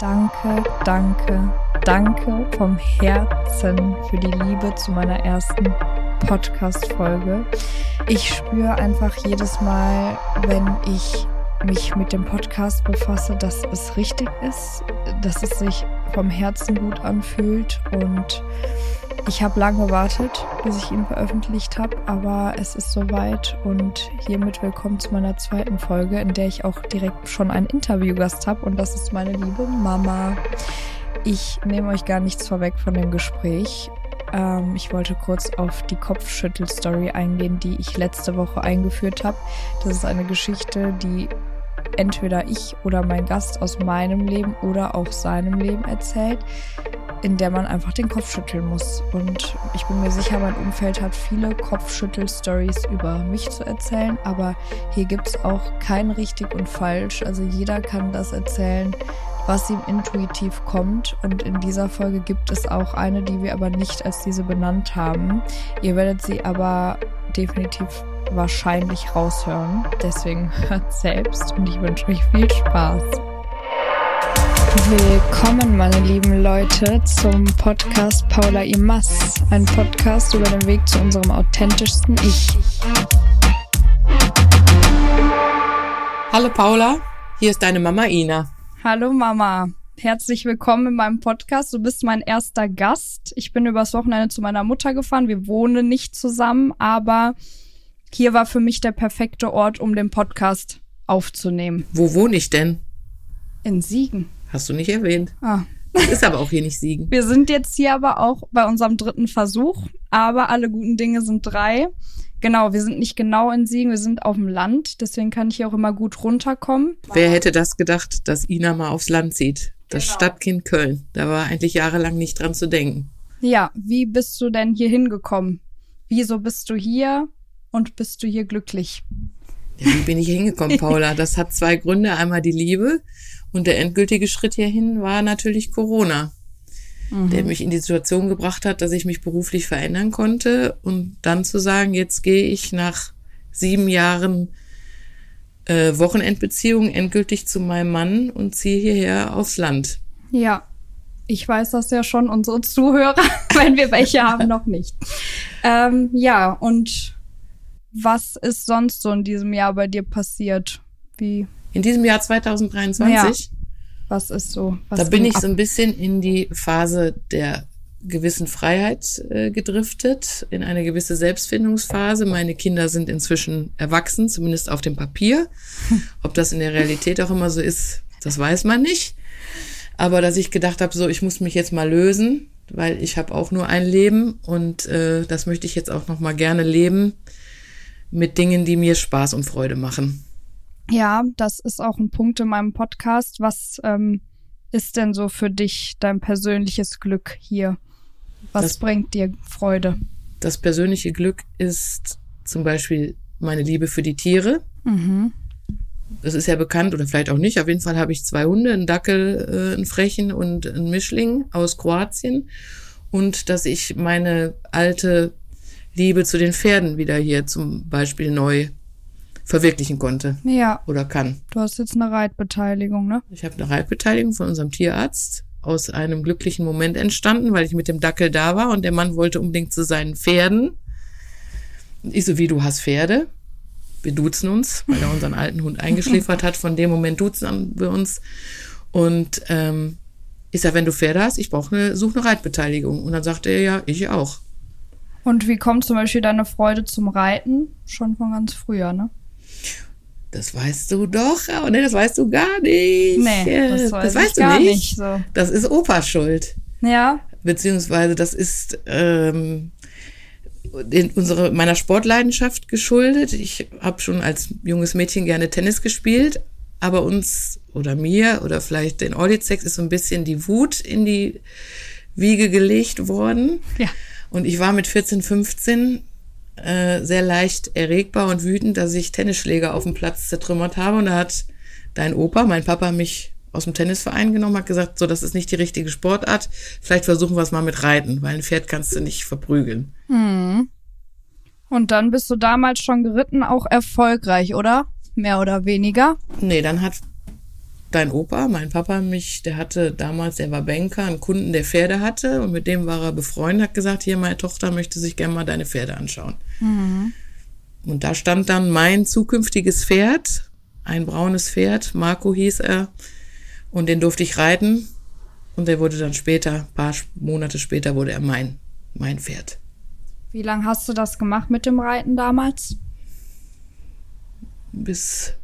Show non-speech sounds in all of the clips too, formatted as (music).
Danke, danke, danke vom Herzen für die Liebe zu meiner ersten Podcast-Folge. Ich spüre einfach jedes Mal, wenn ich mich mit dem Podcast befasse, dass es richtig ist, dass es sich vom Herzen gut anfühlt und ich habe lange gewartet, bis ich ihn veröffentlicht habe, aber es ist soweit und hiermit willkommen zu meiner zweiten Folge, in der ich auch direkt schon einen Interviewgast habe und das ist meine liebe Mama. Ich nehme euch gar nichts vorweg von dem Gespräch. Ähm, ich wollte kurz auf die Kopfschüttel-Story eingehen, die ich letzte Woche eingeführt habe. Das ist eine Geschichte, die entweder ich oder mein Gast aus meinem Leben oder auch seinem Leben erzählt, in der man einfach den Kopf schütteln muss. Und ich bin mir sicher, mein Umfeld hat viele Kopfschüttel-Stories über mich zu erzählen, aber hier gibt es auch kein richtig und falsch. Also jeder kann das erzählen, was ihm intuitiv kommt. Und in dieser Folge gibt es auch eine, die wir aber nicht als diese benannt haben. Ihr werdet sie aber definitiv wahrscheinlich raushören. Deswegen (laughs) hört selbst und ich wünsche euch viel Spaß. Willkommen, meine lieben Leute, zum Podcast Paula Imas. Ein Podcast über den Weg zu unserem authentischsten Ich. Hallo Paula, hier ist deine Mama Ina. Hallo Mama. Herzlich willkommen in meinem Podcast. Du bist mein erster Gast. Ich bin übers Wochenende zu meiner Mutter gefahren. Wir wohnen nicht zusammen, aber hier war für mich der perfekte Ort, um den Podcast aufzunehmen. Wo wohne ich denn? In Siegen. Hast du nicht erwähnt. Ah. Ist aber auch hier nicht Siegen. Wir sind jetzt hier aber auch bei unserem dritten Versuch, aber alle guten Dinge sind drei. Genau, wir sind nicht genau in Siegen, wir sind auf dem Land, deswegen kann ich hier auch immer gut runterkommen. Wer hätte das gedacht, dass Ina mal aufs Land zieht? Das genau. Stadtkind Köln. Da war eigentlich jahrelang nicht dran zu denken. Ja, wie bist du denn hier hingekommen? Wieso bist du hier? und bist du hier glücklich? Ja, wie bin ich hingekommen, Paula? Das hat zwei Gründe. Einmal die Liebe und der endgültige Schritt hierhin war natürlich Corona, mhm. der mich in die Situation gebracht hat, dass ich mich beruflich verändern konnte und dann zu sagen, jetzt gehe ich nach sieben Jahren äh, Wochenendbeziehung endgültig zu meinem Mann und ziehe hierher aufs Land. Ja, ich weiß das ja schon, unsere Zuhörer, (laughs) wenn wir welche haben, noch nicht. Ähm, ja, und was ist sonst so in diesem Jahr bei dir passiert? Wie? In diesem Jahr 2023? Ja. Was ist so? Was da bin ich so ein bisschen in die Phase der gewissen Freiheit äh, gedriftet, in eine gewisse Selbstfindungsphase. Meine Kinder sind inzwischen erwachsen, zumindest auf dem Papier. (laughs) Ob das in der Realität auch immer so ist, das weiß man nicht. Aber dass ich gedacht habe, so, ich muss mich jetzt mal lösen, weil ich habe auch nur ein Leben und äh, das möchte ich jetzt auch noch mal gerne leben mit Dingen, die mir Spaß und Freude machen. Ja, das ist auch ein Punkt in meinem Podcast. Was ähm, ist denn so für dich dein persönliches Glück hier? Was das, bringt dir Freude? Das persönliche Glück ist zum Beispiel meine Liebe für die Tiere. Mhm. Das ist ja bekannt oder vielleicht auch nicht. Auf jeden Fall habe ich zwei Hunde, einen Dackel, äh, einen Frechen und einen Mischling aus Kroatien. Und dass ich meine alte Liebe zu den Pferden wieder hier zum Beispiel neu verwirklichen konnte. Ja. Oder kann. Du hast jetzt eine Reitbeteiligung, ne? Ich habe eine Reitbeteiligung von unserem Tierarzt aus einem glücklichen Moment entstanden, weil ich mit dem Dackel da war und der Mann wollte unbedingt zu seinen Pferden. Und ich so, wie du hast Pferde? Wir duzen uns, weil er unseren alten Hund eingeschläfert hat. Von dem Moment duzen wir uns. Und ähm, ich sag, wenn du Pferde hast, ich brauche eine, suche eine Reitbeteiligung. Und dann sagte er, ja, ich auch. Und wie kommt zum Beispiel deine Freude zum Reiten? Schon von ganz früher, ne? Das weißt du doch, aber ne, das weißt du gar nicht. Nee, das, weiß das weißt du nicht. nicht so. Das ist Opas Schuld. Ja. Beziehungsweise das ist ähm, in unsere, meiner Sportleidenschaft geschuldet. Ich habe schon als junges Mädchen gerne Tennis gespielt, aber uns oder mir oder vielleicht den Audizex ist so ein bisschen die Wut in die Wiege gelegt worden. Ja. Und ich war mit 14, 15 äh, sehr leicht erregbar und wütend, dass ich Tennisschläger auf dem Platz zertrümmert habe. Und da hat dein Opa, mein Papa, mich aus dem Tennisverein genommen, hat gesagt, so, das ist nicht die richtige Sportart. Vielleicht versuchen wir es mal mit Reiten, weil ein Pferd kannst du nicht verprügeln. Hm. Und dann bist du damals schon geritten, auch erfolgreich, oder? Mehr oder weniger? Nee, dann hat dein Opa, mein Papa, mich, der hatte damals, der war Banker, einen Kunden, der Pferde hatte und mit dem war er befreundet, hat gesagt, hier, meine Tochter möchte sich gerne mal deine Pferde anschauen. Mhm. Und da stand dann mein zukünftiges Pferd, ein braunes Pferd, Marco hieß er, und den durfte ich reiten. Und der wurde dann später, paar Monate später, wurde er mein, mein Pferd. Wie lange hast du das gemacht mit dem Reiten damals? Bis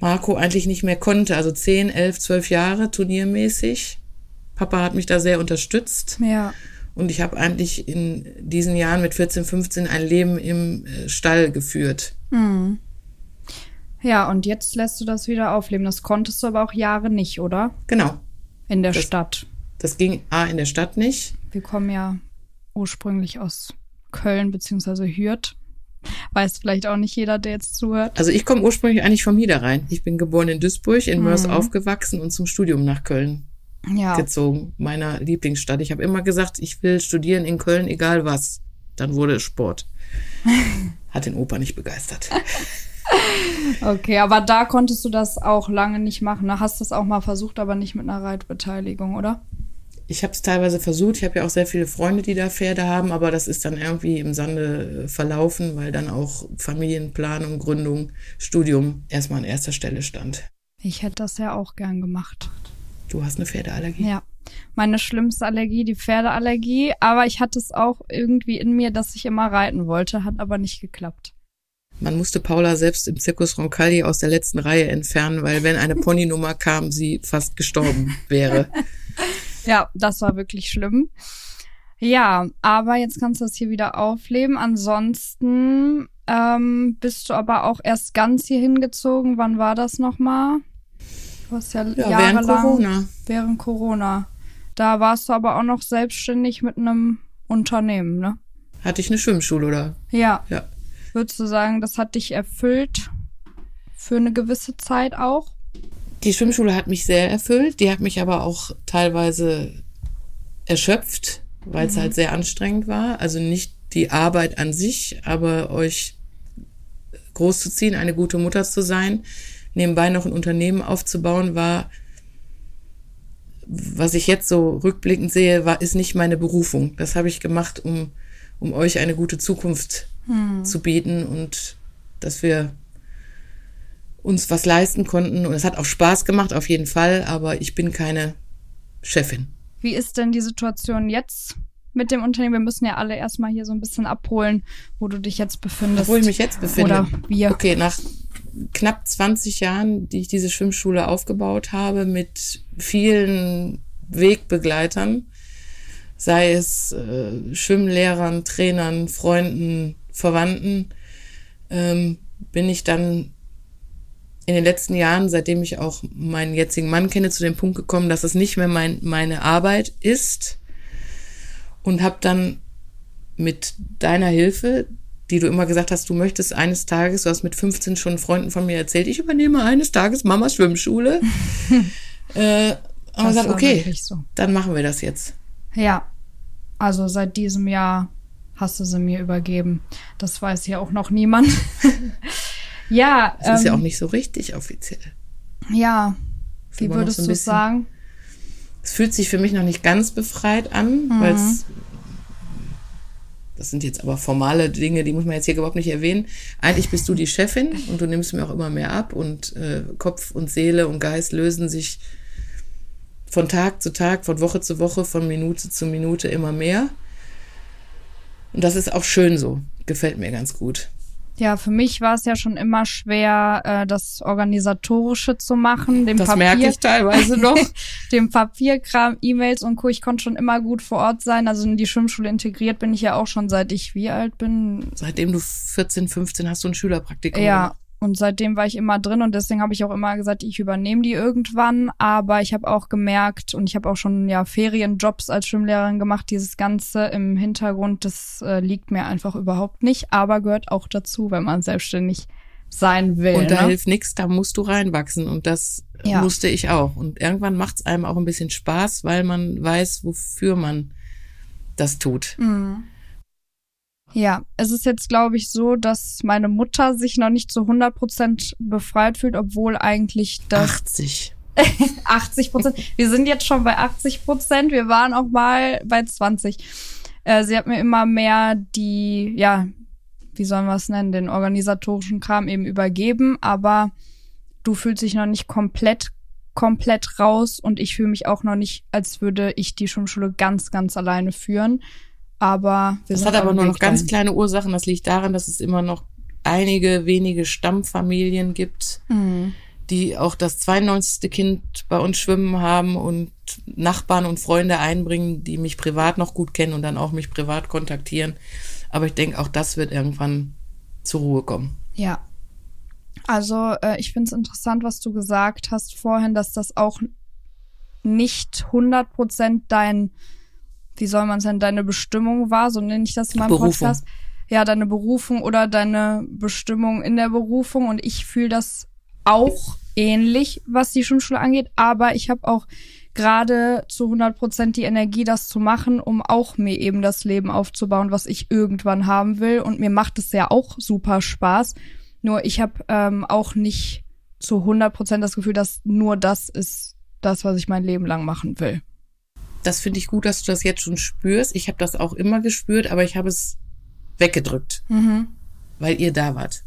Marco eigentlich nicht mehr konnte. Also 10, 11, 12 Jahre turniermäßig. Papa hat mich da sehr unterstützt. Ja. Und ich habe eigentlich in diesen Jahren mit 14, 15 ein Leben im äh, Stall geführt. Mhm. Ja, und jetzt lässt du das wieder aufleben. Das konntest du aber auch Jahre nicht, oder? Genau. In der das, Stadt. Das ging A in der Stadt nicht. Wir kommen ja ursprünglich aus Köln bzw. Hürth. Weiß vielleicht auch nicht jeder, der jetzt zuhört. Also ich komme ursprünglich eigentlich vom Niederrhein. Ich bin geboren in Duisburg, in Mörs mhm. aufgewachsen und zum Studium nach Köln ja. gezogen, meiner Lieblingsstadt. Ich habe immer gesagt, ich will studieren in Köln, egal was. Dann wurde es Sport. (laughs) Hat den Opa nicht begeistert. (laughs) Okay, aber da konntest du das auch lange nicht machen. Da hast du es auch mal versucht, aber nicht mit einer Reitbeteiligung, oder? Ich habe es teilweise versucht. Ich habe ja auch sehr viele Freunde, die da Pferde haben, aber das ist dann irgendwie im Sande äh, verlaufen, weil dann auch Familienplanung, Gründung, Studium erstmal an erster Stelle stand. Ich hätte das ja auch gern gemacht. Du hast eine Pferdeallergie? Ja. Meine schlimmste Allergie, die Pferdeallergie. Aber ich hatte es auch irgendwie in mir, dass ich immer reiten wollte, hat aber nicht geklappt. Man musste Paula selbst im Zirkus Roncalli aus der letzten Reihe entfernen, weil wenn eine Ponynummer kam, sie fast gestorben wäre. (laughs) ja, das war wirklich schlimm. Ja, aber jetzt kannst du das hier wieder aufleben. Ansonsten ähm, bist du aber auch erst ganz hier hingezogen. Wann war das nochmal? Du hast ja, ja jahrelang, während Corona. Während Corona. Da warst du aber auch noch selbstständig mit einem Unternehmen, ne? Hatte ich eine Schwimmschule, oder? Ja. Ja. Würdest du sagen, das hat dich erfüllt für eine gewisse Zeit auch? Die Schwimmschule hat mich sehr erfüllt. Die hat mich aber auch teilweise erschöpft, weil es mhm. halt sehr anstrengend war. Also nicht die Arbeit an sich, aber euch großzuziehen, eine gute Mutter zu sein, nebenbei noch ein Unternehmen aufzubauen, war, was ich jetzt so rückblickend sehe, war, ist nicht meine Berufung. Das habe ich gemacht, um, um euch eine gute Zukunft hm. zu bieten und dass wir uns was leisten konnten. Und es hat auch Spaß gemacht, auf jeden Fall, aber ich bin keine Chefin. Wie ist denn die Situation jetzt mit dem Unternehmen? Wir müssen ja alle erstmal hier so ein bisschen abholen, wo du dich jetzt befindest. Wo ich mich jetzt befinde. Oder wir. Okay, nach knapp 20 Jahren, die ich diese Schwimmschule aufgebaut habe, mit vielen Wegbegleitern, sei es äh, Schwimmlehrern, Trainern, Freunden, Verwandten, ähm, bin ich dann in den letzten Jahren, seitdem ich auch meinen jetzigen Mann kenne, zu dem Punkt gekommen, dass es nicht mehr mein, meine Arbeit ist und habe dann mit deiner Hilfe, die du immer gesagt hast, du möchtest eines Tages, du hast mit 15 schon Freunden von mir erzählt, ich übernehme eines Tages Mamas Schwimmschule. (laughs) äh, aber gesagt, okay, so. dann machen wir das jetzt. Ja, also seit diesem Jahr hast du sie mir übergeben. Das weiß ja auch noch niemand. (laughs) ja. Das ähm, ist ja ähm, auch nicht so richtig offiziell. Ja. Wie würdest so du sagen? Es fühlt sich für mich noch nicht ganz befreit an, mhm. weil es das sind jetzt aber formale Dinge, die muss man jetzt hier überhaupt nicht erwähnen. Eigentlich bist du die Chefin und du nimmst mir auch immer mehr ab und äh, Kopf und Seele und Geist lösen sich von Tag zu Tag, von Woche zu Woche, von Minute zu Minute immer mehr. Und das ist auch schön so. Gefällt mir ganz gut. Ja, für mich war es ja schon immer schwer, äh, das Organisatorische zu machen. Dem das Papier, merke ich teilweise (laughs) noch. dem Papierkram, E-Mails und Co. Ich konnte schon immer gut vor Ort sein. Also in die Schwimmschule integriert bin ich ja auch schon seit ich wie alt bin. Seitdem du 14, 15 hast du ein Schülerpraktikum. Ja, gemacht. Und seitdem war ich immer drin und deswegen habe ich auch immer gesagt, ich übernehme die irgendwann. Aber ich habe auch gemerkt und ich habe auch schon ja Ferienjobs als Schwimmlehrerin gemacht. Dieses Ganze im Hintergrund, das äh, liegt mir einfach überhaupt nicht, aber gehört auch dazu, wenn man selbstständig sein will. Und da ne? hilft nichts, da musst du reinwachsen und das ja. musste ich auch. Und irgendwann macht es einem auch ein bisschen Spaß, weil man weiß, wofür man das tut. Mhm. Ja, es ist jetzt, glaube ich, so, dass meine Mutter sich noch nicht zu 100 Prozent befreit fühlt, obwohl eigentlich das. 80. 80 (laughs) Prozent. Wir sind jetzt schon bei 80 Prozent. Wir waren auch mal bei 20. Äh, sie hat mir immer mehr die, ja, wie sollen wir es nennen, den organisatorischen Kram eben übergeben, aber du fühlst dich noch nicht komplett komplett raus und ich fühle mich auch noch nicht, als würde ich die Schwimmschule ganz, ganz alleine führen. Aber das hat aber nur noch ganz kleine Ursachen. Das liegt daran, dass es immer noch einige wenige Stammfamilien gibt, mhm. die auch das 92. Kind bei uns schwimmen haben und Nachbarn und Freunde einbringen, die mich privat noch gut kennen und dann auch mich privat kontaktieren. Aber ich denke, auch das wird irgendwann zur Ruhe kommen. Ja. Also äh, ich finde es interessant, was du gesagt hast vorhin, dass das auch nicht 100 Prozent dein, wie soll man es nennen, deine Bestimmung war, so nenne ich das in meinem Berufung. Podcast. Ja, deine Berufung oder deine Bestimmung in der Berufung. Und ich fühle das auch ähnlich, was die Schwimmschule angeht. Aber ich habe auch gerade zu 100 Prozent die Energie, das zu machen, um auch mir eben das Leben aufzubauen, was ich irgendwann haben will. Und mir macht es ja auch super Spaß. Nur ich habe ähm, auch nicht zu 100 Prozent das Gefühl, dass nur das ist das, was ich mein Leben lang machen will. Das finde ich gut, dass du das jetzt schon spürst. Ich habe das auch immer gespürt, aber ich habe es weggedrückt, mhm. weil ihr da wart.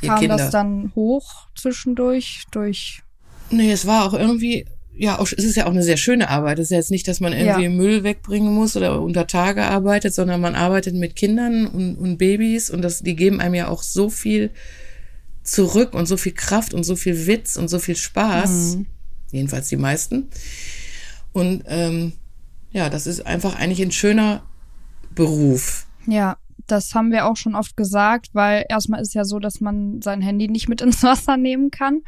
Ihr Kam Kinder. das dann hoch zwischendurch durch? Nee, es war auch irgendwie ja, auch, es ist ja auch eine sehr schöne Arbeit. Es ist ja jetzt nicht, dass man irgendwie ja. Müll wegbringen muss oder unter Tage arbeitet, sondern man arbeitet mit Kindern und, und Babys und das, die geben einem ja auch so viel zurück und so viel Kraft und so viel Witz und so viel Spaß. Mhm. Jedenfalls die meisten. Und ähm, ja, das ist einfach eigentlich ein schöner Beruf. Ja, das haben wir auch schon oft gesagt, weil erstmal ist ja so, dass man sein Handy nicht mit ins Wasser nehmen kann.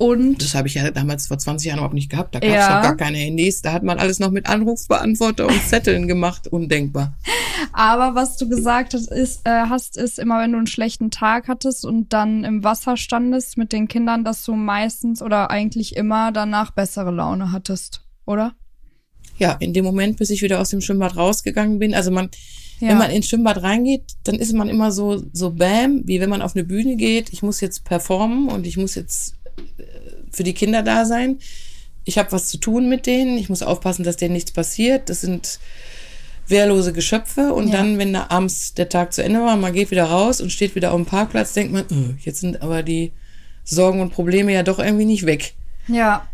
Und das habe ich ja damals vor 20 Jahren überhaupt nicht gehabt. Da gab es ja. noch gar keine Handys. Da hat man alles noch mit Anrufbeantworter und Zetteln gemacht. Undenkbar. Aber was du gesagt hast, ist, äh, hast, ist immer, wenn du einen schlechten Tag hattest und dann im Wasser standest mit den Kindern, dass du meistens oder eigentlich immer danach bessere Laune hattest, oder? Ja, in dem Moment, bis ich wieder aus dem Schwimmbad rausgegangen bin. Also man, ja. wenn man ins Schwimmbad reingeht, dann ist man immer so, so bam, wie wenn man auf eine Bühne geht. Ich muss jetzt performen und ich muss jetzt für die Kinder da sein. Ich habe was zu tun mit denen. Ich muss aufpassen, dass denen nichts passiert. Das sind wehrlose Geschöpfe. Und ja. dann, wenn da abends der Tag zu Ende war, man geht wieder raus und steht wieder auf dem Parkplatz, denkt man, oh, jetzt sind aber die Sorgen und Probleme ja doch irgendwie nicht weg. Ja,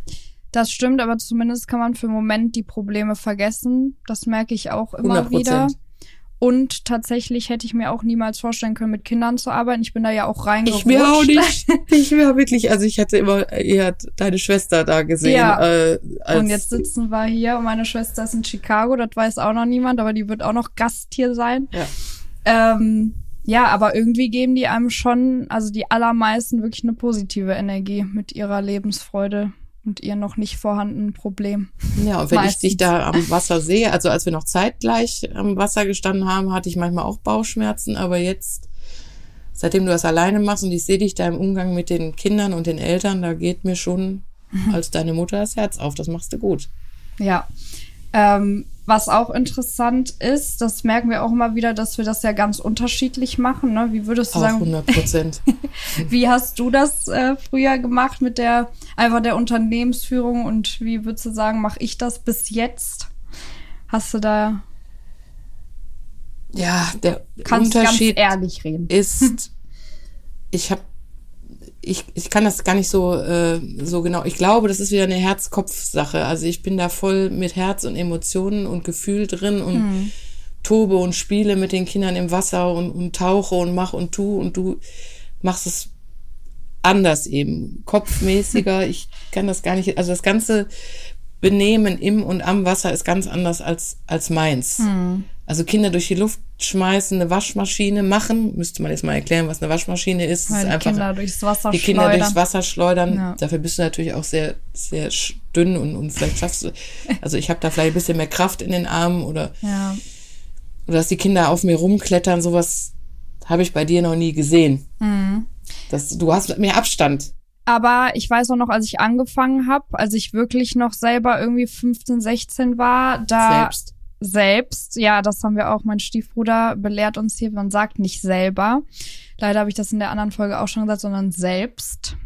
das stimmt, aber zumindest kann man für einen Moment die Probleme vergessen. Das merke ich auch immer 100%. wieder. Und tatsächlich hätte ich mir auch niemals vorstellen können, mit Kindern zu arbeiten. Ich bin da ja auch reingerutscht. Ich mir auch nicht. (laughs) Ich mir wirklich, also ich hatte immer eher deine Schwester da gesehen. Ja. Äh, und jetzt sitzen wir hier und meine Schwester ist in Chicago, das weiß auch noch niemand, aber die wird auch noch Gast hier sein. Ja. Ähm, ja, aber irgendwie geben die einem schon, also die allermeisten wirklich eine positive Energie mit ihrer Lebensfreude und ihr noch nicht vorhandenen Problem. Ja, und wenn Meistens. ich dich da am Wasser sehe, also als wir noch zeitgleich am Wasser gestanden haben, hatte ich manchmal auch Bauchschmerzen, aber jetzt, seitdem du das alleine machst und ich sehe dich da im Umgang mit den Kindern und den Eltern, da geht mir schon mhm. als deine Mutter das Herz auf. Das machst du gut. Ja. Ähm, was auch interessant ist, das merken wir auch immer wieder, dass wir das ja ganz unterschiedlich machen. Ne? Wie würdest du auch sagen? 100 Prozent. (laughs) wie hast du das äh, früher gemacht mit der einfach der Unternehmensführung und wie würdest du sagen, mache ich das bis jetzt? Hast du da? Ja, der Kannst Unterschied ganz ehrlich reden. ist, (laughs) ich habe ich, ich kann das gar nicht so, äh, so genau. Ich glaube, das ist wieder eine Herz-Kopf-Sache. Also ich bin da voll mit Herz und Emotionen und Gefühl drin und mhm. tobe und spiele mit den Kindern im Wasser und, und tauche und mach und tu und du machst es anders eben, kopfmäßiger. Ich kann das gar nicht, also das ganze Benehmen im und am Wasser ist ganz anders als, als meins. Mhm. Also Kinder durch die Luft schmeißen, eine Waschmaschine machen, müsste man jetzt mal erklären, was eine Waschmaschine ist. Ist die einfach, Kinder durchs Wasser die schleudern. Kinder durchs Wasser schleudern. Ja. Dafür bist du natürlich auch sehr, sehr dünn und, und vielleicht schaffst du, also ich habe da vielleicht ein bisschen mehr Kraft in den Armen oder, ja. oder dass die Kinder auf mir rumklettern, sowas habe ich bei dir noch nie gesehen. Mhm. Das, du hast mehr Abstand. Aber ich weiß auch noch, als ich angefangen habe, als ich wirklich noch selber irgendwie 15, 16 war, da selbst selbst, ja, das haben wir auch, mein Stiefbruder belehrt uns hier, man sagt nicht selber. Leider habe ich das in der anderen Folge auch schon gesagt, sondern selbst.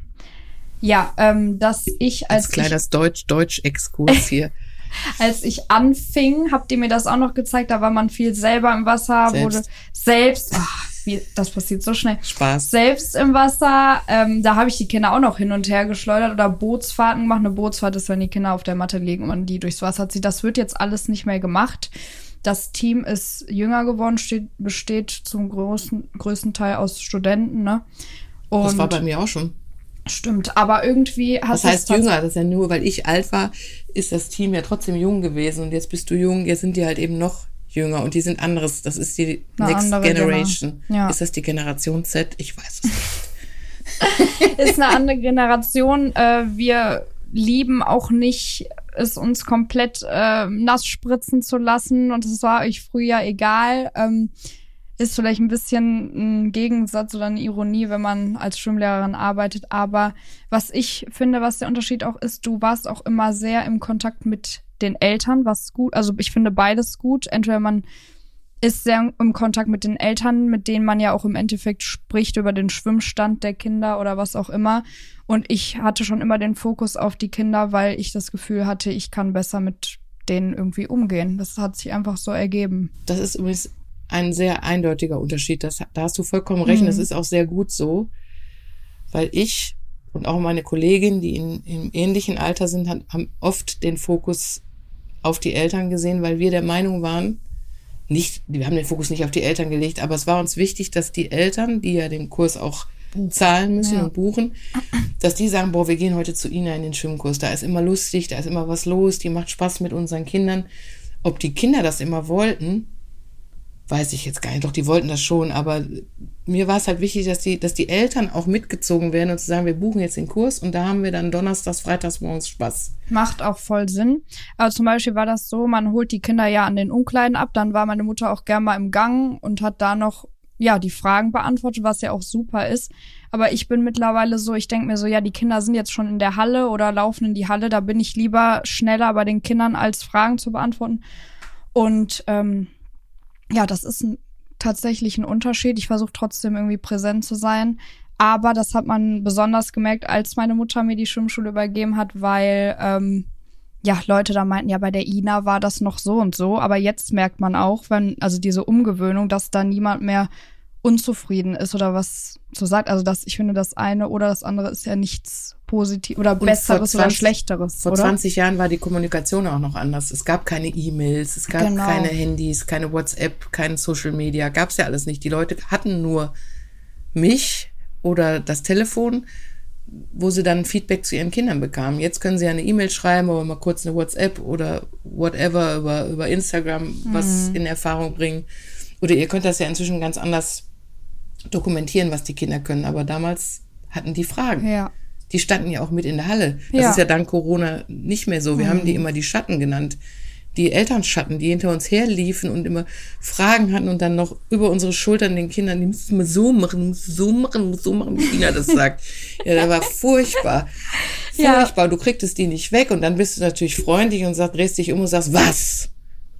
Ja, ähm, dass ich als, als kleines Deutsch-Deutsch-Exkurs hier. (laughs) als ich anfing, habt ihr mir das auch noch gezeigt, da war man viel selber im Wasser, Selbst. wurde selbst, ach, wie, das passiert so schnell. Spaß. Selbst im Wasser, ähm, da habe ich die Kinder auch noch hin und her geschleudert oder Bootsfahrten gemacht. Eine Bootsfahrt ist, wenn die Kinder auf der Matte liegen und man die durchs Wasser zieht. Das wird jetzt alles nicht mehr gemacht. Das Team ist jünger geworden, steht, besteht zum großen, größten Teil aus Studenten, ne? Und Das war bei mir auch schon. stimmt, aber irgendwie hast Was heißt jünger? Das ist ja nur, weil ich alt war, ist das Team ja trotzdem jung gewesen. Und jetzt bist du jung, jetzt sind die halt eben noch jünger und die sind anderes. Das ist die Eine Next Generation. Gener- ja. Ist das die Generation Z? Ich weiß es nicht. (laughs) ist eine andere Generation. Äh, wir lieben auch nicht, es uns komplett äh, nass spritzen zu lassen. Und es war euch früher egal. Ähm, ist vielleicht ein bisschen ein Gegensatz oder eine Ironie, wenn man als Schwimmlehrerin arbeitet. Aber was ich finde, was der Unterschied auch ist, du warst auch immer sehr im Kontakt mit den Eltern, was gut. Also ich finde beides gut. Entweder man ist sehr im Kontakt mit den Eltern, mit denen man ja auch im Endeffekt spricht über den Schwimmstand der Kinder oder was auch immer. Und ich hatte schon immer den Fokus auf die Kinder, weil ich das Gefühl hatte, ich kann besser mit denen irgendwie umgehen. Das hat sich einfach so ergeben. Das ist übrigens ein sehr eindeutiger Unterschied. Das, da hast du vollkommen recht. Mhm. Das ist auch sehr gut so, weil ich und auch meine Kolleginnen, die in, im ähnlichen Alter sind, haben oft den Fokus auf die Eltern gesehen, weil wir der Meinung waren, nicht, wir haben den Fokus nicht auf die Eltern gelegt, aber es war uns wichtig, dass die Eltern, die ja den Kurs auch zahlen müssen Ja. und buchen, dass die sagen, boah, wir gehen heute zu Ina in den Schwimmkurs, da ist immer lustig, da ist immer was los, die macht Spaß mit unseren Kindern. Ob die Kinder das immer wollten, weiß ich jetzt gar nicht. Doch, die wollten das schon, aber mir war es halt wichtig, dass die, dass die Eltern auch mitgezogen werden und zu sagen, wir buchen jetzt den Kurs und da haben wir dann donnerstags, freitags morgens Spaß. Macht auch voll Sinn. Aber zum Beispiel war das so, man holt die Kinder ja an den Umkleiden ab. Dann war meine Mutter auch gern mal im Gang und hat da noch ja die Fragen beantwortet, was ja auch super ist. Aber ich bin mittlerweile so, ich denke mir so, ja, die Kinder sind jetzt schon in der Halle oder laufen in die Halle. Da bin ich lieber schneller bei den Kindern, als Fragen zu beantworten. Und ähm, ja, das ist ein, tatsächlich ein Unterschied. Ich versuche trotzdem irgendwie präsent zu sein. Aber das hat man besonders gemerkt, als meine Mutter mir die Schwimmschule übergeben hat, weil ähm, ja Leute da meinten, ja bei der Ina war das noch so und so. Aber jetzt merkt man auch, wenn also diese Umgewöhnung, dass da niemand mehr unzufrieden ist oder was so sagt. Also das, ich finde, das eine oder das andere ist ja nichts positiv oder vor besseres oder 20 schlechteres, Vor oder? 20 Jahren war die Kommunikation auch noch anders. Es gab keine E-Mails, es gab Genau. keine Handys, keine WhatsApp, kein Social Media, gab's ja alles nicht. Die Leute hatten nur mich oder das Telefon, wo sie dann Feedback zu ihren Kindern bekamen. Jetzt können sie ja eine E-Mail schreiben oder mal kurz eine WhatsApp oder whatever über, über Instagram was Mhm. in Erfahrung bringen. Oder ihr könnt das ja inzwischen ganz anders dokumentieren, was die Kinder können. Aber damals hatten die Fragen Ja. Die standen ja auch mit in der Halle. Das Ja. ist ja dank Corona nicht mehr so. Wir haben die immer die Schatten genannt. Die Elternschatten, die hinter uns herliefen und immer Fragen hatten und dann noch über unsere Schultern den Kindern, die müssen mal so machen, musst so machen, musst so machen, wie Ina das sagt. (laughs) ja, das war furchtbar. Ja. Furchtbar. Du kriegtest die nicht weg und dann bist du natürlich freundlich und sagst, drehst dich um und sagst, was?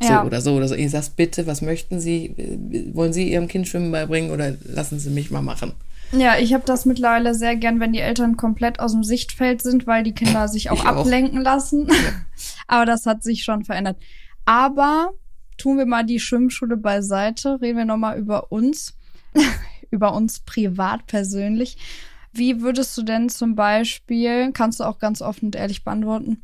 So Ja. oder so oder so. Ihr sagst, bitte, was möchten Sie? Wollen Sie Ihrem Kind Schwimmen beibringen oder lassen Sie mich mal machen? Ja, ich habe das mittlerweile sehr gern, wenn die Eltern komplett aus dem Sichtfeld sind, weil die Kinder sich auch Ich auch. ablenken lassen. (laughs) Aber das hat sich schon verändert. Aber tun wir mal die Schwimmschule beiseite, reden wir nochmal über uns, (laughs) über uns privat persönlich. Wie würdest du denn zum Beispiel, kannst du auch ganz offen und ehrlich beantworten,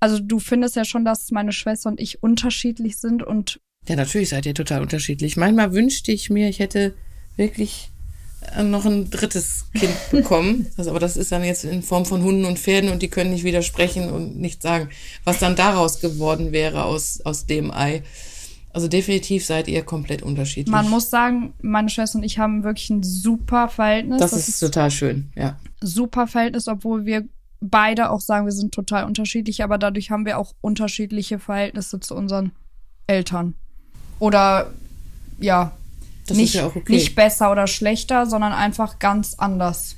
also du findest ja schon, dass meine Schwester und ich unterschiedlich sind und Ja, natürlich seid ihr total unterschiedlich. Manchmal wünschte ich mir, ich hätte wirklich noch ein drittes Kind bekommen. (laughs) Das, aber das ist dann jetzt in Form von Hunden und Pferden und die können nicht widersprechen und nichts sagen. Was dann daraus geworden wäre aus, aus dem Ei. Also definitiv seid ihr komplett unterschiedlich. man muss sagen, meine Schwester und ich haben wirklich ein super Verhältnis. das, ist total schön, ja. super Verhältnis, obwohl wir beide auch sagen, wir sind total unterschiedlich, aber dadurch haben wir auch unterschiedliche Verhältnisse zu unseren Eltern. Oder ja, Das nicht, ist ja auch okay. nicht besser oder schlechter, sondern einfach ganz anders.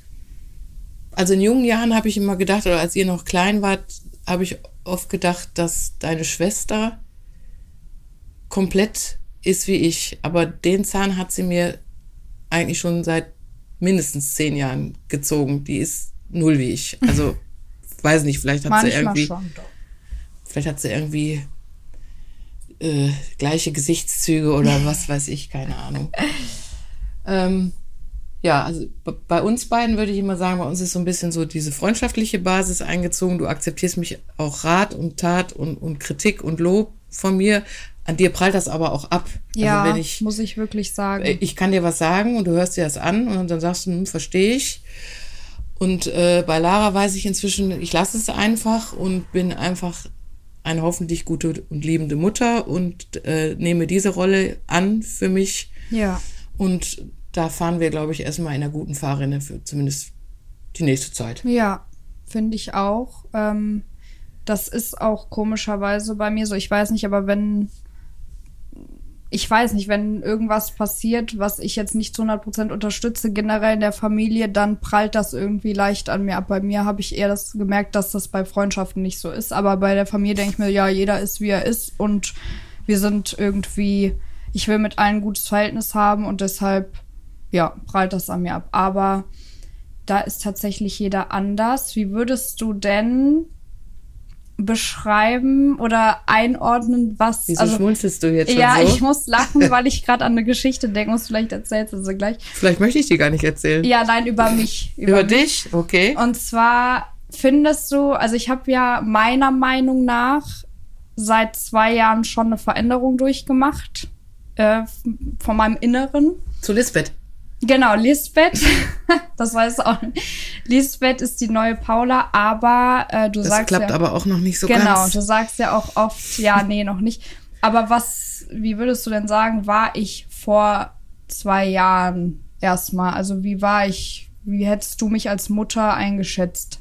Also in jungen Jahren habe ich immer gedacht, oder als ihr noch klein wart, habe ich oft gedacht, dass deine Schwester komplett ist wie ich. Aber den Zahn hat sie mir eigentlich schon seit mindestens zehn Jahren gezogen. Die ist null wie ich. Also, (laughs) weiß nicht, vielleicht hat sie Manchmal irgendwie, schon. Doch. vielleicht hat sie irgendwie äh, gleiche Gesichtszüge oder (laughs) was weiß ich, keine Ahnung. ähm, ja, also bei uns beiden würde ich immer sagen, bei uns ist so ein bisschen so diese freundschaftliche Basis eingezogen. Du akzeptierst mich auch Rat und Tat und, und Kritik und Lob von mir. An dir prallt das aber auch ab. Ja, also ich, muss ich wirklich sagen. äh, ich kann dir was sagen und du hörst dir das an und dann sagst du, hm, verstehe ich. Und äh, bei Lara weiß ich inzwischen, ich lasse es einfach und bin einfach eine hoffentlich gute und liebende Mutter und äh, nehme diese Rolle an für mich. ja. Und da fahren wir, glaube ich, erstmal in einer guten Fahrrinne für zumindest die nächste Zeit. Ja, finde ich auch. Ähm, das ist auch komischerweise bei mir so. Ich weiß nicht, aber wenn. Ich weiß nicht, wenn irgendwas passiert, was ich jetzt nicht zu 100% unterstütze, generell in der Familie, dann prallt das irgendwie leicht an mir ab. Bei mir habe ich eher das gemerkt, dass das bei Freundschaften nicht so ist. Aber bei der Familie denke ich mir, ja, jeder ist, wie er ist. Und wir sind irgendwie, ich will mit allen ein gutes Verhältnis haben und deshalb, ja, prallt das an mir ab. Aber da ist tatsächlich jeder anders. Wie würdest du denn beschreiben oder einordnen, was. Wieso also, schmunzelst du jetzt schon ja, so? ich muss lachen, (laughs) weil ich gerade an eine Geschichte denken muss. Vielleicht erzählst du sie gleich. Vielleicht möchte ich die gar nicht erzählen. Ja, nein, über mich. Über mich. dich? Okay. Und zwar findest du, also ich habe ja meiner Meinung nach seit zwei Jahren schon eine Veränderung durchgemacht äh, von meinem Inneren. Zu Lisbeth. Genau, Lisbeth, (laughs) das weiß auch nicht. Lisbeth ist die neue Paula, aber äh, du Das sagst klappt ja, aber auch noch nicht so genau, ganz. du sagst ja auch oft, ja, nee, noch nicht. Aber was, wie würdest du denn sagen, war ich vor zwei Jahren erstmal? Also wie war ich, wie hättest du mich als Mutter eingeschätzt?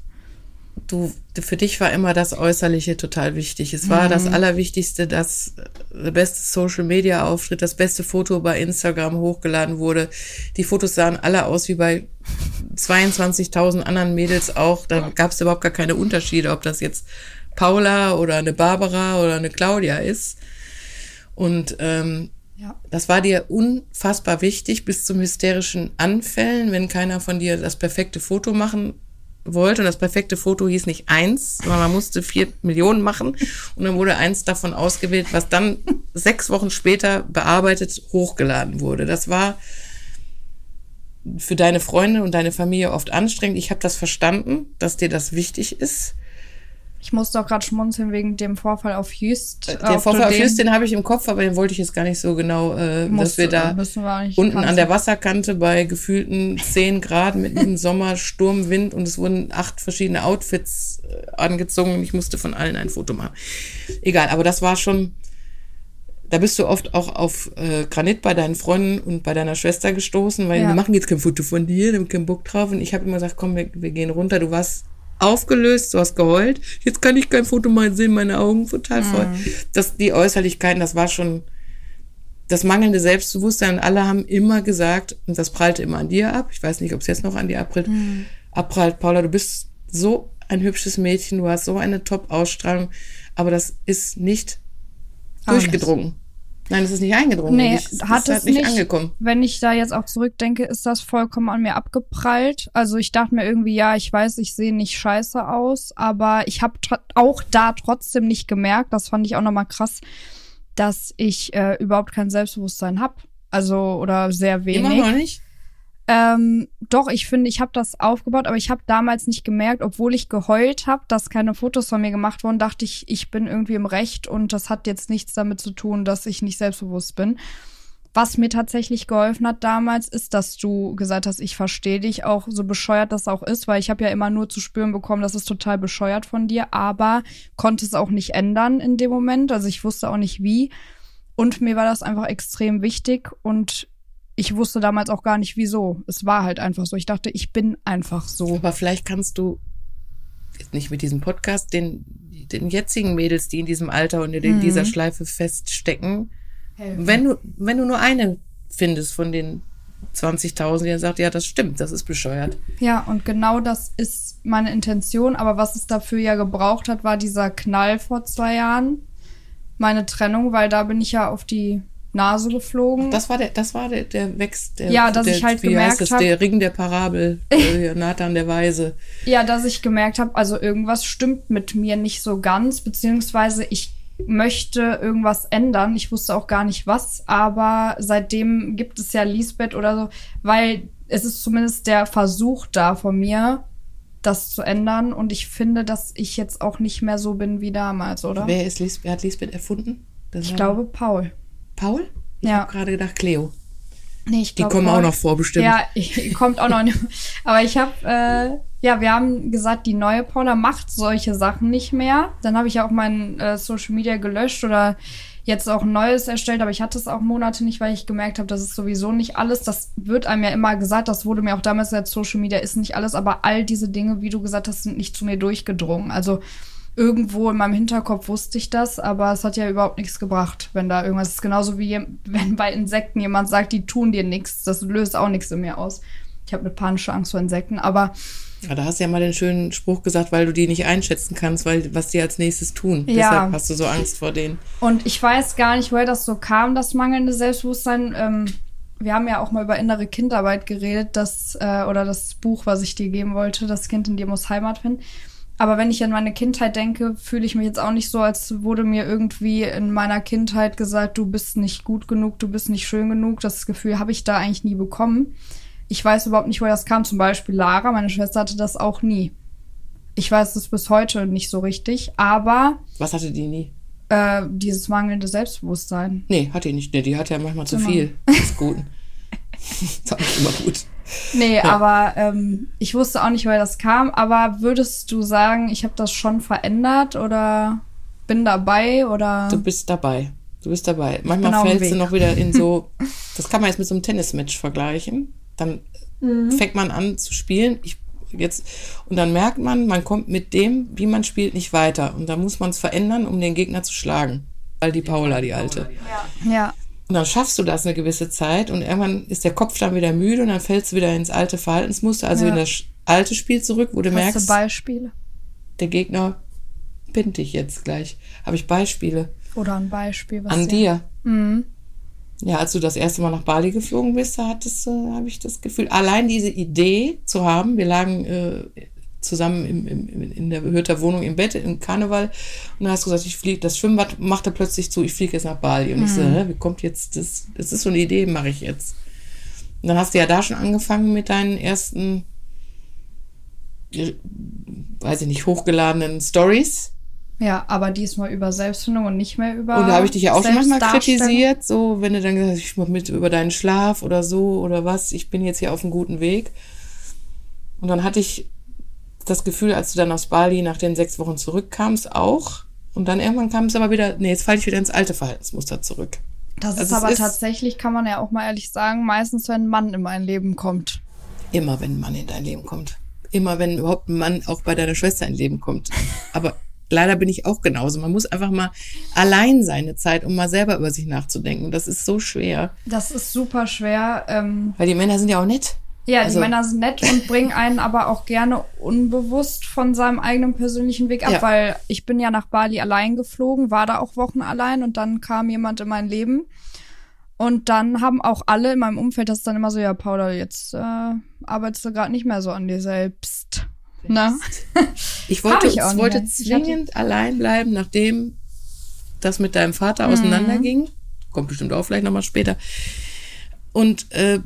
Du, für dich war immer das Äußerliche total wichtig. Es war Mhm. das Allerwichtigste, dass der beste Social Media Auftritt, das beste Foto bei Instagram hochgeladen wurde. Die Fotos sahen alle aus wie bei 22.000 anderen Mädels auch. Da gab es überhaupt gar keine Unterschiede, ob das jetzt Paula oder eine Barbara oder eine Claudia ist. Und ähm, Ja. das war dir unfassbar wichtig bis zum hysterischen Anfällen, wenn keiner von dir das perfekte Foto machen wollte. Und das perfekte Foto hieß nicht eins, sondern man musste vier Millionen machen. Und dann wurde eins davon ausgewählt, was dann sechs Wochen später bearbeitet hochgeladen wurde. Das war für deine Freunde und deine Familie oft anstrengend. Ich habe das verstanden, dass dir das wichtig ist. Ich musste auch gerade schmunzeln wegen dem Vorfall auf Just. Der ob Vorfall auf Just, den habe ich im Kopf, aber den wollte ich jetzt gar nicht so genau, äh, musst- dass wir da müssen wir unten an der Wasserkante bei gefühlten 10 Grad mit einem Sommer, Sturm, Wind und es wurden acht verschiedene Outfits äh, angezogen und ich musste von allen ein Foto machen. Egal, aber das war schon, da bist du oft auch auf äh, Granit bei deinen Freunden und bei deiner Schwester gestoßen, weil Ja. wir machen jetzt kein Foto von dir, wir haben keinen Bock drauf und ich habe immer gesagt, komm, wir, wir gehen runter, du warst aufgelöst, du hast geheult, jetzt kann ich kein Foto mal sehen, meine Augen total voll. Das, die Äußerlichkeiten, das war schon, das mangelnde Selbstbewusstsein, alle haben immer gesagt, und das prallte immer an dir ab, ich weiß nicht, ob es jetzt noch an dir abprallt, abprallt, Paula, du bist so ein hübsches Mädchen, du hast so eine Top-Ausstrahlung, aber das ist nicht Auch nicht. Nein, es ist nicht eingedrungen. Nee, ist hat halt es nicht, nicht. angekommen. Wenn ich da jetzt auch zurückdenke, ist das vollkommen an mir abgeprallt. Also ich dachte mir irgendwie, ja, ich weiß, ich sehe nicht scheiße aus, aber ich habe auch da trotzdem nicht gemerkt, das fand ich auch nochmal krass, dass ich äh, überhaupt kein Selbstbewusstsein hab. Also oder sehr wenig. Immer noch nicht? Ähm, doch, ich finde, ich habe das aufgebaut, aber ich habe damals nicht gemerkt, obwohl ich geheult habe, dass keine Fotos von mir gemacht wurden, dachte ich, ich bin irgendwie im Recht und das hat jetzt nichts damit zu tun, dass ich nicht selbstbewusst bin. Was mir tatsächlich geholfen hat damals, ist, dass du gesagt hast, ich verstehe dich, auch so bescheuert das auch ist, weil ich habe ja immer nur zu spüren bekommen, das ist total bescheuert von dir, aber konnte es auch nicht ändern in dem Moment. Also ich wusste auch nicht wie. Und mir war das einfach extrem wichtig und ich wusste damals auch gar nicht wieso. Es war halt einfach so. Ich dachte, ich bin einfach so. Aber vielleicht kannst du, jetzt nicht mit diesem Podcast, den, den jetzigen Mädels, die in diesem Alter und in Mhm. dieser Schleife feststecken, wenn du, wenn du nur eine findest von den 20.000, die dann sagt, ja, das stimmt, das ist bescheuert. Ja, und genau das ist meine Intention. Aber was es dafür ja gebraucht hat, war dieser Knall vor zwei Jahren. Meine Trennung, weil da bin ich ja auf die Nase geflogen. Das war der, das war der, der Wächst, der, Ja, dass der, ich halt wie heißt gemerkt es, hab- der Ring der Parabel, (laughs) äh, Nathan der Weise. Ja, dass ich gemerkt habe, also irgendwas stimmt mit mir nicht so ganz, beziehungsweise ich möchte irgendwas ändern. Ich wusste auch gar nicht was, aber seitdem gibt es ja Lisbeth oder so, weil es ist zumindest der Versuch da von mir, das zu ändern. Und ich finde, dass ich jetzt auch nicht mehr so bin wie damals, oder? Wer ist Lisbeth, wer hat Lisbeth erfunden? Das Ich glaube, Paul. Paul? Ich Ja. habe gerade gedacht Cleo. Nee, ich Die glaub, kommen auch Paul. noch vor, bestimmt. Ja, (laughs) ich, kommt auch noch nicht. Aber ich habe, äh, ja, wir haben gesagt, die neue Paula macht solche Sachen nicht mehr. Dann habe ich ja auch mein äh, Social Media gelöscht oder jetzt auch ein neues erstellt, aber ich hatte es auch Monate nicht, weil ich gemerkt habe, das ist sowieso nicht alles. Das wird einem ja immer gesagt, das wurde mir auch damals gesagt, Social Media ist nicht alles, aber all diese Dinge, wie du gesagt hast, sind nicht zu mir durchgedrungen. Also irgendwo in meinem Hinterkopf wusste ich das, aber es hat ja überhaupt nichts gebracht, wenn da irgendwas ist. Genauso wie wenn bei Insekten jemand sagt, die tun dir nichts, das löst auch nichts in mir aus. Ich habe eine panische Angst vor Insekten, aber Ja, da hast du ja mal den schönen Spruch gesagt, weil du die nicht einschätzen kannst, weil was die als nächstes tun. Ja. Deshalb hast du so Angst vor denen. Und ich weiß gar nicht, woher das so kam, das mangelnde Selbstbewusstsein. Ähm, wir haben ja auch mal über innere Kindarbeit geredet, das, äh, oder das Buch, was ich dir geben wollte, Das Kind in dir muss Heimat finden. Aber wenn ich an meine Kindheit denke, fühle ich mich jetzt auch nicht so, als wurde mir irgendwie in meiner Kindheit gesagt, du bist nicht gut genug, du bist nicht schön genug. Das Gefühl habe ich da eigentlich nie bekommen. Ich weiß überhaupt nicht, woher das kam. Zum Beispiel Lara, meine Schwester hatte das auch nie. Ich weiß es bis heute nicht so richtig, aber Was hatte die nie? äh, dieses mangelnde Selbstbewusstsein. Nee, hat die nicht. Nee, die hat ja manchmal zu Immer. viel. Des Guten. das war (laughs) nicht immer gut. Nee, aber ähm, ich wusste auch nicht, woher das kam. Aber würdest du sagen, ich habe das schon verändert oder bin dabei oder? Du bist dabei. Du bist dabei. Manchmal fällst du noch wieder in so, (laughs) das kann man jetzt mit so einem Tennismatch vergleichen. Dann Mhm. fängt man an zu spielen. Ich, jetzt, und dann merkt man, man kommt mit dem, wie man spielt, nicht weiter. Und dann muss man es verändern, um den Gegner zu schlagen. Weil die Paula, die alte. Ja. Und dann schaffst du das eine gewisse Zeit und irgendwann ist der Kopf dann wieder müde und dann fällst du wieder ins alte Verhaltensmuster, also Ja. in das alte Spiel zurück, wo du Hast du merkst, Beispiele der Gegner pinnt dich jetzt gleich. Habe ich Beispiele oder ein Beispiel? Was an dir- dir. Mhm. Ja, als du das erste Mal nach Bali geflogen bist, da hattest du, habe ich das Gefühl, allein diese Idee zu haben, wir lagen äh, zusammen im, im, in der Hürter Wohnung im Bett im Karneval und dann hast du gesagt, ich fliege, das Schwimmbad machte plötzlich zu, ich fliege jetzt nach Bali. Und ich so, hä, wie kommt jetzt das? Das ist so eine Idee, mache ich jetzt. Und dann hast du ja da schon angefangen mit deinen ersten, äh, weiß ich nicht, hochgeladenen Stories. Ja, aber diesmal über Selbstfindung und nicht mehr über. Und da habe ich dich ja auch schon manchmal kritisiert, so wenn du dann gesagt hast, ich mach mit über deinen Schlaf oder so oder was, ich bin jetzt hier auf einem guten Weg. Und dann hatte ich das Gefühl, als du dann aus Bali nach den sechs Wochen zurückkamst, auch. Und dann irgendwann kam es aber wieder, nee, jetzt falle ich wieder ins alte Verhaltensmuster zurück. Das ist Also es aber ist- tatsächlich, kann man ja auch mal ehrlich sagen, meistens, wenn ein Mann in mein Leben kommt. Immer wenn ein Mann in dein Leben kommt. Immer wenn überhaupt ein Mann auch bei deiner Schwester in Leben kommt. Aber leider bin ich auch genauso. Man muss einfach mal allein sein eine Zeit, um mal selber über sich nachzudenken. Das ist so schwer. Das ist super schwer. Ähm, Weil die Männer sind ja auch nett. Ja, Also- die Männer sind nett und bringen einen aber auch gerne unbewusst von seinem eigenen persönlichen Weg ab, Ja. weil ich bin ja nach Bali allein geflogen, war da auch Wochen allein und dann kam jemand in mein Leben. Und dann haben auch alle in meinem Umfeld das dann immer so, ja, Paula, jetzt äh, arbeitest du gerade nicht mehr so an dir selbst. Ne? (laughs) Ich wollte, ich wollte. Ich hatte- zwingend allein bleiben, nachdem das mit deinem Vater Mhm. auseinanderging. Kommt bestimmt auch vielleicht nochmal später. Und äh,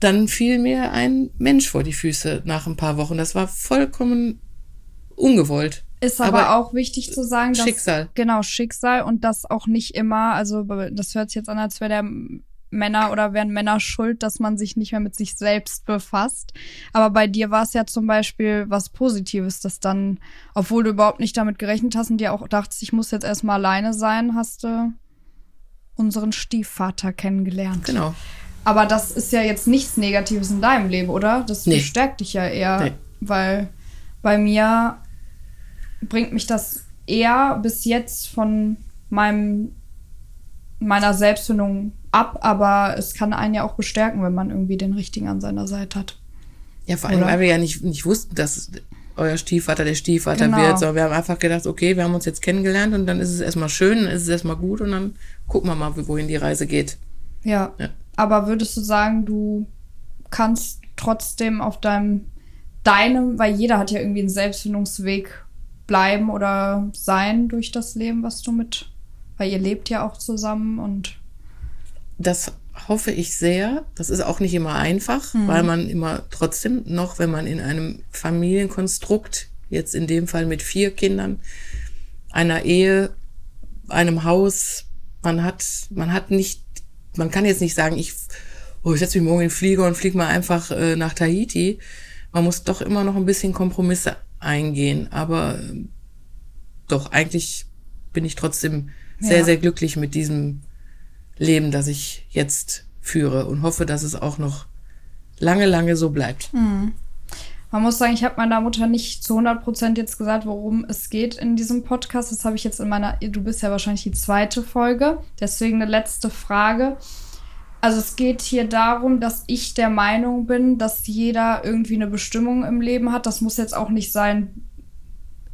dann fiel mir ein Mensch vor die Füße nach ein paar Wochen. Das war vollkommen ungewollt. Ist aber, Aber auch wichtig zu sagen, dass Schicksal. genau Schicksal und das auch nicht immer, also das hört sich jetzt an, als wäre der Männer oder wären Männer schuld, dass man sich nicht mehr mit sich selbst befasst. Aber bei dir war es ja zum Beispiel was Positives, dass dann, obwohl du überhaupt nicht damit gerechnet hast und dir auch dachtest, ich muss jetzt erstmal alleine sein, hast du unseren Stiefvater kennengelernt. Genau. Aber das ist ja jetzt nichts Negatives in deinem Leben, oder? Das Nee. bestärkt dich ja eher, Nee. weil bei mir bringt mich das eher bis jetzt von meinem meiner Selbstfindung ab, aber es kann einen ja auch bestärken, wenn man irgendwie den richtigen an seiner Seite hat. Ja, vor allem, Oder? weil wir ja nicht, nicht wussten, dass euer Stiefvater der Stiefvater Genau. wird. So, wir haben einfach gedacht, okay, wir haben uns jetzt kennengelernt und dann ist es erstmal schön, dann ist es erstmal gut und dann gucken wir mal, wohin die Reise geht. Ja. Ja. Aber würdest du sagen, du kannst trotzdem auf deinem, deinem, weil jeder hat ja irgendwie einen Selbstfindungsweg bleiben oder sein durch das Leben, was du mit, weil ihr lebt ja auch zusammen und Das hoffe ich sehr. Das ist auch nicht immer einfach, weil man immer trotzdem noch, wenn man in einem Familienkonstrukt, jetzt in dem Fall mit vier Kindern, einer Ehe, einem Haus, man hat, man hat nicht, man kann jetzt nicht sagen, ich, oh, ich setze mich morgen in den Flieger und fliege mal einfach äh, nach Tahiti. Man muss doch immer noch ein bisschen Kompromisse eingehen, aber äh, doch, eigentlich bin ich trotzdem sehr, Ja. sehr glücklich mit diesem Leben, das ich jetzt führe und hoffe, dass es auch noch lange, lange so bleibt. Man muss sagen, ich habe meiner Mutter nicht zu 100% jetzt gesagt, worum es geht in diesem Podcast. Das habe ich jetzt in meiner, du bist ja wahrscheinlich die zweite Folge. Deswegen eine letzte Frage. Also es geht hier darum, dass ich der Meinung bin, dass jeder irgendwie eine Bestimmung im Leben hat. Das muss jetzt auch nicht sein,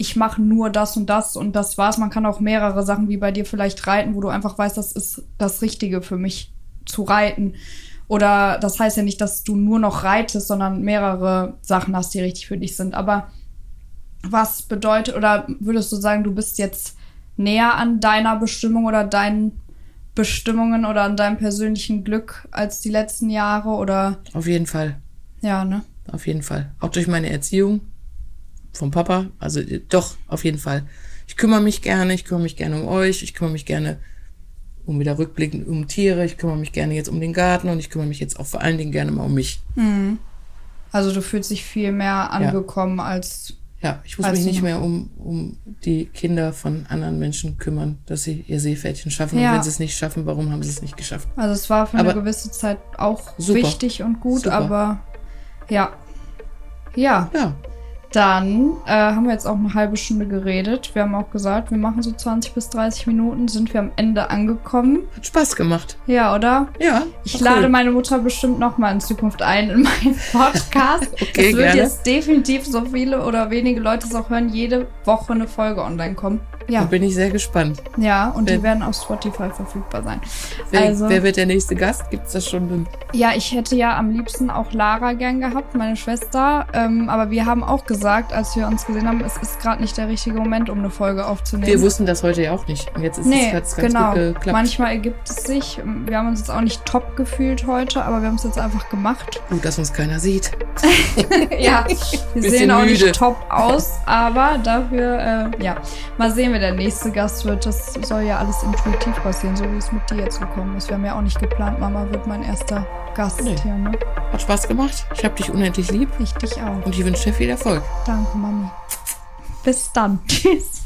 ich mache nur das und das und das war's. Man kann auch mehrere Sachen wie bei dir vielleicht reiten, wo du einfach weißt, das ist das Richtige für mich zu reiten. Oder das heißt ja nicht, dass du nur noch reitest, sondern mehrere Sachen hast, die richtig für dich sind. Aber was bedeutet, oder würdest du sagen, du bist jetzt näher an deiner Bestimmung oder deinen Bestimmungen oder an deinem persönlichen Glück als die letzten Jahre? Oder Auf jeden Fall, ja, ne? auf jeden Fall. Auch durch meine Erziehung vom Papa, also doch, auf jeden Fall. Ich kümmere mich gerne, ich kümmere mich gerne um euch, ich kümmere mich gerne um wieder rückblickend um Tiere, ich kümmere mich gerne jetzt um den Garten und ich kümmere mich jetzt auch vor allen Dingen gerne mal um mich. Also du fühlst dich viel mehr angekommen als Ja, ich muss mich nicht mehr um, um die Kinder von anderen Menschen kümmern, dass sie ihr Seepferdchen schaffen. Ja. Und wenn sie es nicht schaffen, warum haben sie es nicht geschafft? Also es war für eine Aber- gewisse Zeit auch Super. wichtig und gut, Super. aber ja. Ja, Ja, dann äh, haben wir jetzt auch eine halbe Stunde geredet. Wir haben auch gesagt, wir machen so 20 bis 30 Minuten, sind wir am Ende angekommen. hat Spaß gemacht. Ja, oder? Ja. Ich war lade cool. meine Mutter bestimmt noch mal in Zukunft ein in meinen (laughs) Podcast. Okay, es wird gerne. jetzt definitiv so viele oder wenige Leute es auch hören, jede Woche eine Folge online kommen. Da Ja, bin ich sehr gespannt. ja, und die Wer- werden auf Spotify verfügbar sein. Wer, Also- wer wird der nächste Gast? Gibt es das schon? Ja, ich hätte ja am liebsten auch Lara gern gehabt, meine Schwester. Ähm, aber wir haben auch gesagt, als wir uns gesehen haben, es ist gerade nicht der richtige Moment, um eine Folge aufzunehmen. Wir wussten das heute ja auch nicht. Und jetzt ist nee, es ganz genau. gut geklappt. Manchmal ergibt es sich. Wir haben uns jetzt auch nicht top gefühlt heute, aber wir haben es jetzt einfach gemacht. Gut, dass uns keiner sieht. (laughs) ja, (laughs) wir sehen auch müde. nicht top aus, aber dafür, äh, ja, mal sehen, wer der nächste Gast wird. Das soll ja alles intuitiv passieren, so wie es mit dir jetzt gekommen ist. Wir haben ja auch nicht geplant, Mama wird mein erster Gast nee. hier. Ne? Hat Spaß gemacht. Ich habe dich unendlich lieb. Ich dich auch. Und ich wünsche dir viel Erfolg. Danke, Mami. Bis dann. (laughs) Tschüss.